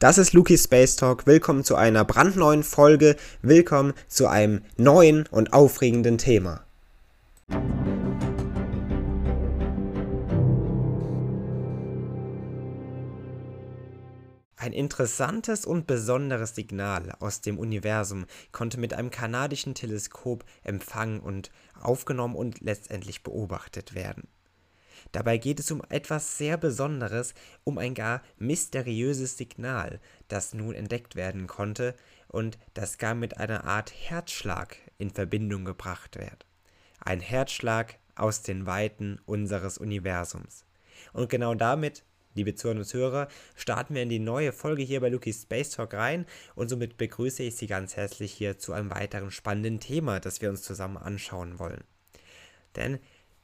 Das ist Luki Space Talk. Willkommen zu einer brandneuen Folge. Willkommen zu einem neuen und aufregenden Thema. Ein interessantes und besonderes Signal aus dem Universum konnte mit einem kanadischen Teleskop empfangen und aufgenommen und letztendlich beobachtet werden. Dabei geht es um etwas sehr Besonderes, um ein gar mysteriöses Signal, das nun entdeckt werden konnte und das gar mit einer Art Herzschlag in Verbindung gebracht wird. Ein Herzschlag aus den Weiten unseres Universums. Und genau damit, liebe Zuhörer und Zuhörer, starten wir in die neue Folge hier bei Luki's Space Talk rein und somit begrüße ich Sie ganz herzlich hier zu einem weiteren spannenden Thema, das wir uns zusammen anschauen wollen. Denn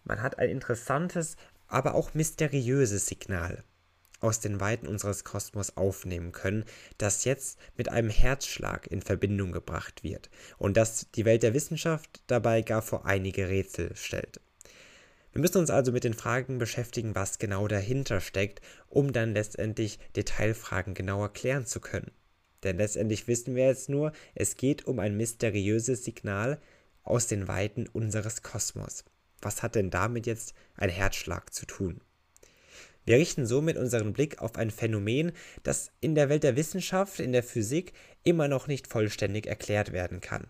man hat ein interessantes aber auch mysteriöses Signal aus den Weiten unseres Kosmos aufnehmen können, das jetzt mit einem Herzschlag in Verbindung gebracht wird und das die Welt der Wissenschaft dabei gar vor einige Rätsel stellt. Wir müssen uns also mit den Fragen beschäftigen, was genau dahinter steckt, um dann letztendlich Detailfragen genauer klären zu können. Denn letztendlich wissen wir jetzt nur, es geht um ein mysteriöses Signal aus den Weiten unseres Kosmos. Was hat denn damit jetzt ein Herzschlag zu tun? Wir richten somit unseren Blick auf ein Phänomen, das in der Welt der Wissenschaft, in der Physik immer noch nicht vollständig erklärt werden kann.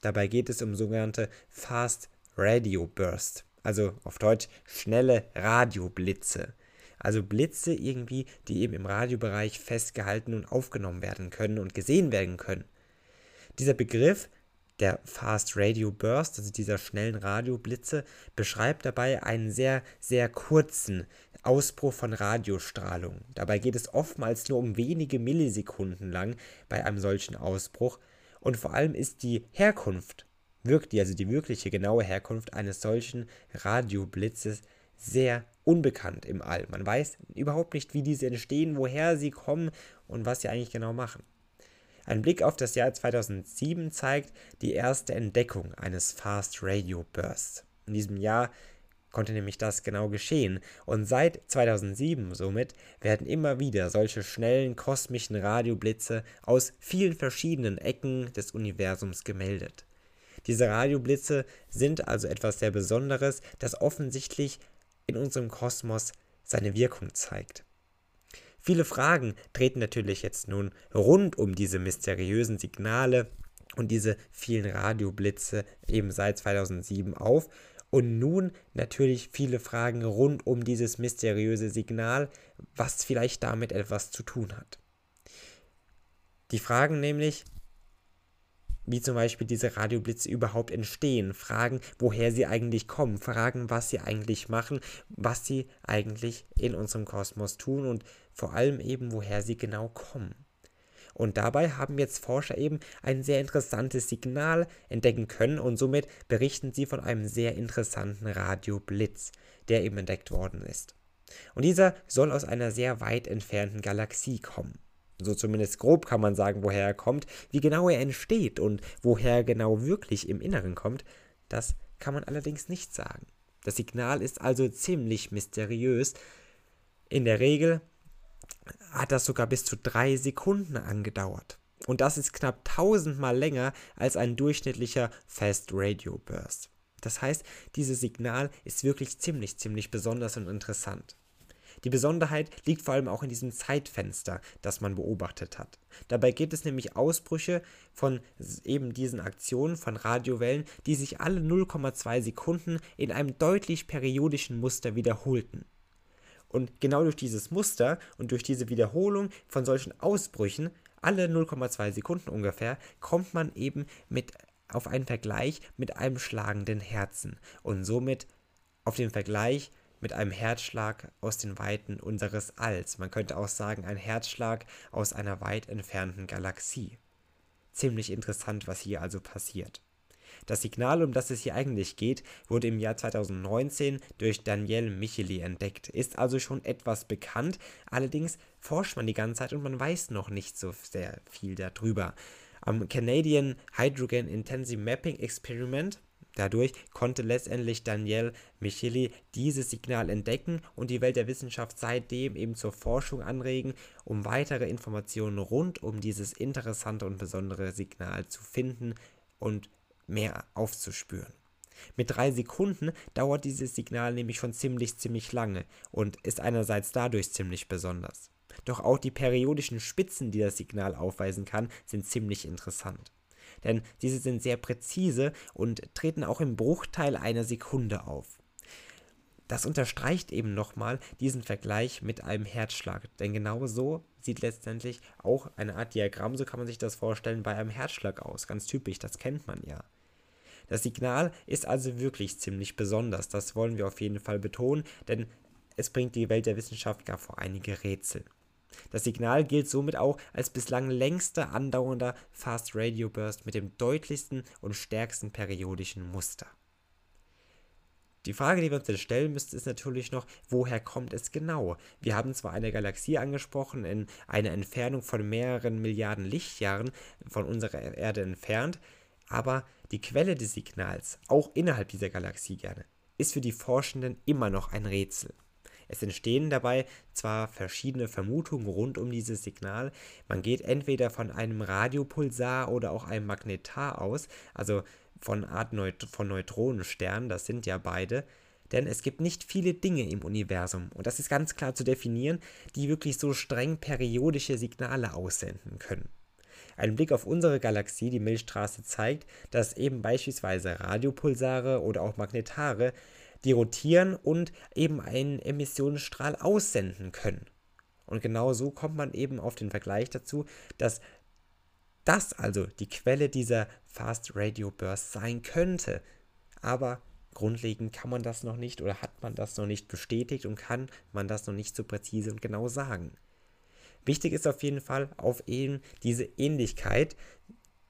Dabei geht es um sogenannte Fast Radio Burst, also auf Deutsch schnelle Radioblitze. Also Blitze irgendwie, die eben im Radiobereich festgehalten und aufgenommen werden können und gesehen werden können. Dieser Begriff der Fast Radio Burst, also dieser schnellen Radioblitze, beschreibt dabei einen sehr, sehr kurzen Ausbruch von Radiostrahlung. Dabei geht es oftmals nur um wenige Millisekunden lang bei einem solchen Ausbruch und vor allem ist die Herkunft, wirklich, also die wirkliche genaue Herkunft eines solchen Radioblitzes sehr unbekannt im All. Man weiß überhaupt nicht, wie diese entstehen, woher sie kommen und was sie eigentlich genau machen. Ein Blick auf das Jahr 2007 zeigt die erste Entdeckung eines Fast Radio Bursts. In diesem Jahr konnte nämlich das genau geschehen und seit 2007 somit werden immer wieder solche schnellen kosmischen Radioblitze aus vielen verschiedenen Ecken des Universums gemeldet. Diese Radioblitze sind also etwas sehr Besonderes, das offensichtlich in unserem Kosmos seine Wirkung zeigt. Viele Fragen treten natürlich jetzt nun rund um diese mysteriösen Signale und diese vielen Radioblitze eben seit 2007 auf. Und nun natürlich viele Fragen rund um dieses mysteriöse Signal, was vielleicht damit etwas zu tun hat. Die Fragen nämlich, wie zum Beispiel diese Radioblitze überhaupt entstehen, fragen, woher sie eigentlich kommen, fragen, was sie eigentlich machen, was sie eigentlich in unserem Kosmos tun und vor allem eben, woher sie genau kommen. Und dabei haben jetzt Forscher eben ein sehr interessantes Signal entdecken können und somit berichten sie von einem sehr interessanten Radioblitz, der eben entdeckt worden ist. Und dieser soll aus einer sehr weit entfernten Galaxie kommen so zumindest grob kann man sagen, woher er kommt. Wie genau er entsteht und woher er genau wirklich im Inneren kommt, das kann man allerdings nicht sagen. Das Signal ist also ziemlich mysteriös. In der Regel hat das sogar bis zu drei Sekunden angedauert. Und das ist knapp tausendmal länger als ein durchschnittlicher Fast Radio Burst. Das heißt, dieses Signal ist wirklich ziemlich, ziemlich besonders und interessant. Die Besonderheit liegt vor allem auch in diesem Zeitfenster, das man beobachtet hat. Dabei gibt es nämlich Ausbrüche von eben diesen Aktionen von Radiowellen, die sich alle 0,2 Sekunden in einem deutlich periodischen Muster wiederholten. Und genau durch dieses Muster und durch diese Wiederholung von solchen Ausbrüchen, alle 0,2 Sekunden ungefähr, kommt man eben mit auf einen Vergleich mit einem schlagenden Herzen und somit auf den Vergleich mit einem Herzschlag aus den Weiten unseres Alls. Man könnte auch sagen, ein Herzschlag aus einer weit entfernten Galaxie. Ziemlich interessant, was hier also passiert. Das Signal, um das es hier eigentlich geht, wurde im Jahr 2019 durch Daniel Micheli entdeckt, ist also schon etwas bekannt, allerdings forscht man die ganze Zeit und man weiß noch nicht so sehr viel darüber. Am Canadian Hydrogen Intensive Mapping Experiment Dadurch konnte letztendlich Daniel Micheli dieses Signal entdecken und die Welt der Wissenschaft seitdem eben zur Forschung anregen, um weitere Informationen rund um dieses interessante und besondere Signal zu finden und mehr aufzuspüren. Mit drei Sekunden dauert dieses Signal nämlich schon ziemlich, ziemlich lange und ist einerseits dadurch ziemlich besonders. Doch auch die periodischen Spitzen, die das Signal aufweisen kann, sind ziemlich interessant denn diese sind sehr präzise und treten auch im Bruchteil einer Sekunde auf. Das unterstreicht eben nochmal diesen Vergleich mit einem Herzschlag, denn genau so sieht letztendlich auch eine Art Diagramm, so kann man sich das vorstellen, bei einem Herzschlag aus. Ganz typisch, das kennt man ja. Das Signal ist also wirklich ziemlich besonders, das wollen wir auf jeden Fall betonen, denn es bringt die Welt der Wissenschaft gar vor einige Rätsel. Das Signal gilt somit auch als bislang längster andauernder Fast Radio Burst mit dem deutlichsten und stärksten periodischen Muster. Die Frage, die wir uns jetzt stellen müssen, ist natürlich noch, woher kommt es genau? Wir haben zwar eine Galaxie angesprochen, in einer Entfernung von mehreren Milliarden Lichtjahren von unserer Erde entfernt, aber die Quelle des Signals, auch innerhalb dieser Galaxie gerne, ist für die Forschenden immer noch ein Rätsel. Es entstehen dabei zwar verschiedene Vermutungen rund um dieses Signal. Man geht entweder von einem Radiopulsar oder auch einem Magnetar aus, also von Art Neut von Neutronensternen, das sind ja beide. Denn es gibt nicht viele Dinge im Universum, und das ist ganz klar zu definieren, die wirklich so streng periodische Signale aussenden können. Ein Blick auf unsere Galaxie, die Milchstraße, zeigt, dass eben beispielsweise Radiopulsare oder auch Magnetare die rotieren und eben einen Emissionsstrahl aussenden können. Und genau so kommt man eben auf den Vergleich dazu, dass das also die Quelle dieser Fast Radio Burst sein könnte. Aber grundlegend kann man das noch nicht oder hat man das noch nicht bestätigt und kann man das noch nicht so präzise und genau sagen. Wichtig ist auf jeden Fall auf eben diese Ähnlichkeit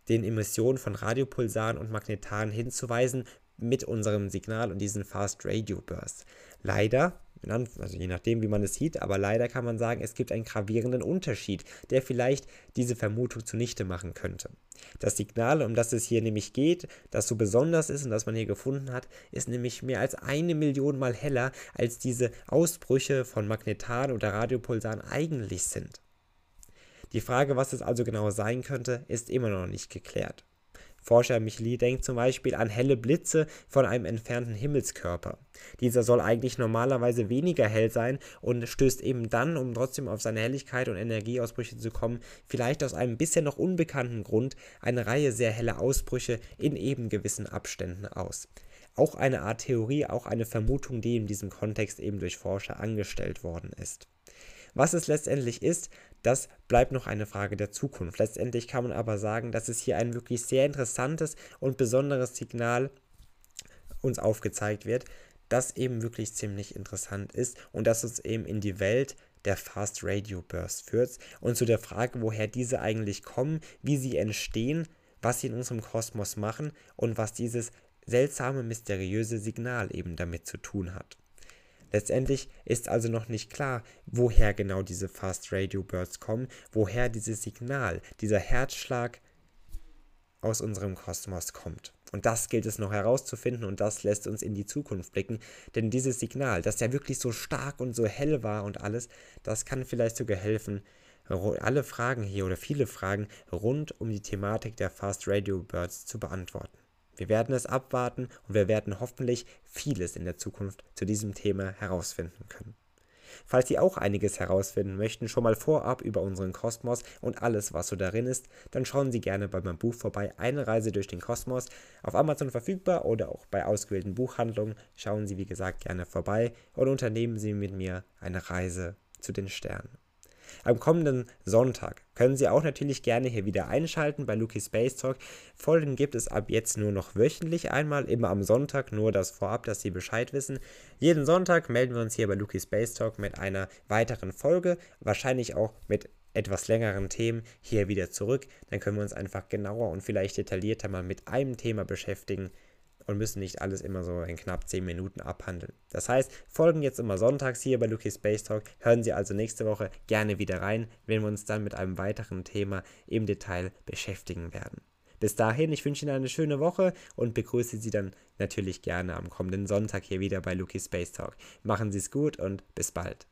den Emissionen von Radiopulsaren und Magnetaren hinzuweisen, mit unserem Signal und diesen Fast Radio Burst. Leider, also je nachdem, wie man es sieht, aber leider kann man sagen, es gibt einen gravierenden Unterschied, der vielleicht diese Vermutung zunichte machen könnte. Das Signal, um das es hier nämlich geht, das so besonders ist und das man hier gefunden hat, ist nämlich mehr als eine Million Mal heller, als diese Ausbrüche von Magnetan oder Radiopulsaren eigentlich sind. Die Frage, was es also genau sein könnte, ist immer noch nicht geklärt. Forscher Micheli denkt zum Beispiel an helle Blitze von einem entfernten Himmelskörper. Dieser soll eigentlich normalerweise weniger hell sein und stößt eben dann, um trotzdem auf seine Helligkeit und Energieausbrüche zu kommen, vielleicht aus einem bisher noch unbekannten Grund eine Reihe sehr heller Ausbrüche in eben gewissen Abständen aus. Auch eine Art Theorie, auch eine Vermutung, die in diesem Kontext eben durch Forscher angestellt worden ist. Was es letztendlich ist, das bleibt noch eine Frage der Zukunft. Letztendlich kann man aber sagen, dass es hier ein wirklich sehr interessantes und besonderes Signal uns aufgezeigt wird, das eben wirklich ziemlich interessant ist und das uns eben in die Welt der Fast Radio Burst führt und zu der Frage, woher diese eigentlich kommen, wie sie entstehen, was sie in unserem Kosmos machen und was dieses seltsame, mysteriöse Signal eben damit zu tun hat. Letztendlich ist also noch nicht klar, woher genau diese Fast Radio Birds kommen, woher dieses Signal, dieser Herzschlag aus unserem Kosmos kommt. Und das gilt es noch herauszufinden und das lässt uns in die Zukunft blicken, denn dieses Signal, das ja wirklich so stark und so hell war und alles, das kann vielleicht sogar helfen, alle Fragen hier oder viele Fragen rund um die Thematik der Fast Radio Birds zu beantworten. Wir werden es abwarten und wir werden hoffentlich vieles in der Zukunft zu diesem Thema herausfinden können. Falls Sie auch einiges herausfinden möchten, schon mal vorab über unseren Kosmos und alles, was so darin ist, dann schauen Sie gerne bei meinem Buch vorbei, Eine Reise durch den Kosmos, auf Amazon verfügbar oder auch bei ausgewählten Buchhandlungen. Schauen Sie, wie gesagt, gerne vorbei und unternehmen Sie mit mir eine Reise zu den Sternen. Am kommenden Sonntag können Sie auch natürlich gerne hier wieder einschalten bei Luki Space Talk. Folgen gibt es ab jetzt nur noch wöchentlich einmal, immer am Sonntag, nur das vorab, dass Sie Bescheid wissen. Jeden Sonntag melden wir uns hier bei Luki Space Talk mit einer weiteren Folge, wahrscheinlich auch mit etwas längeren Themen hier wieder zurück. Dann können wir uns einfach genauer und vielleicht detaillierter mal mit einem Thema beschäftigen und müssen nicht alles immer so in knapp 10 Minuten abhandeln. Das heißt, folgen jetzt immer sonntags hier bei Lucky Space Talk. Hören Sie also nächste Woche gerne wieder rein, wenn wir uns dann mit einem weiteren Thema im Detail beschäftigen werden. Bis dahin, ich wünsche Ihnen eine schöne Woche und begrüße Sie dann natürlich gerne am kommenden Sonntag hier wieder bei Luki Space Talk. Machen Sie es gut und bis bald.